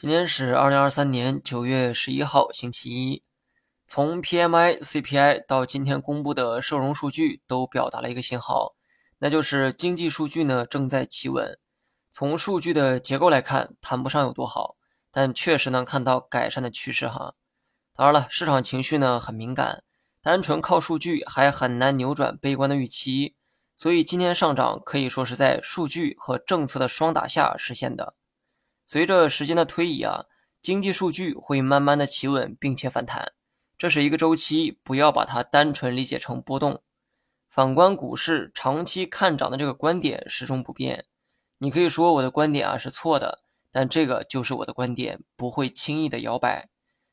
今天是二零二三年九月十一号，星期一。从 PMI、CPI 到今天公布的社融数据，都表达了一个信号，那就是经济数据呢正在企稳。从数据的结构来看，谈不上有多好，但确实能看到改善的趋势哈。当然了，市场情绪呢很敏感，单纯靠数据还很难扭转悲观的预期，所以今天上涨可以说是在数据和政策的双打下实现的。随着时间的推移啊，经济数据会慢慢的企稳并且反弹，这是一个周期，不要把它单纯理解成波动。反观股市，长期看涨的这个观点始终不变。你可以说我的观点啊是错的，但这个就是我的观点，不会轻易的摇摆。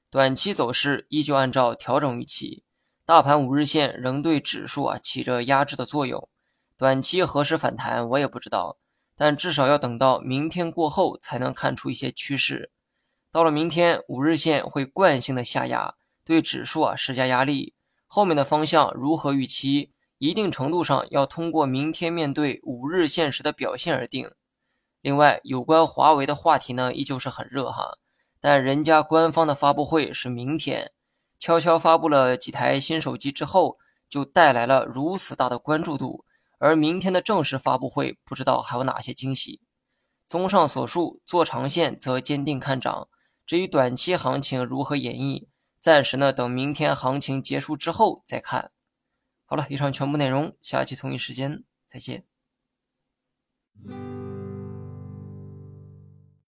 短期走势依旧按照调整预期，大盘五日线仍对指数啊起着压制的作用。短期何时反弹，我也不知道。但至少要等到明天过后才能看出一些趋势。到了明天，五日线会惯性的下压，对指数啊施加压力。后面的方向如何预期，一定程度上要通过明天面对五日线时的表现而定。另外，有关华为的话题呢，依旧是很热哈。但人家官方的发布会是明天，悄悄发布了几台新手机之后，就带来了如此大的关注度。而明天的正式发布会，不知道还有哪些惊喜。综上所述，做长线则坚定看涨。至于短期行情如何演绎，暂时呢等明天行情结束之后再看。好了，以上全部内容，下期同一时间再见。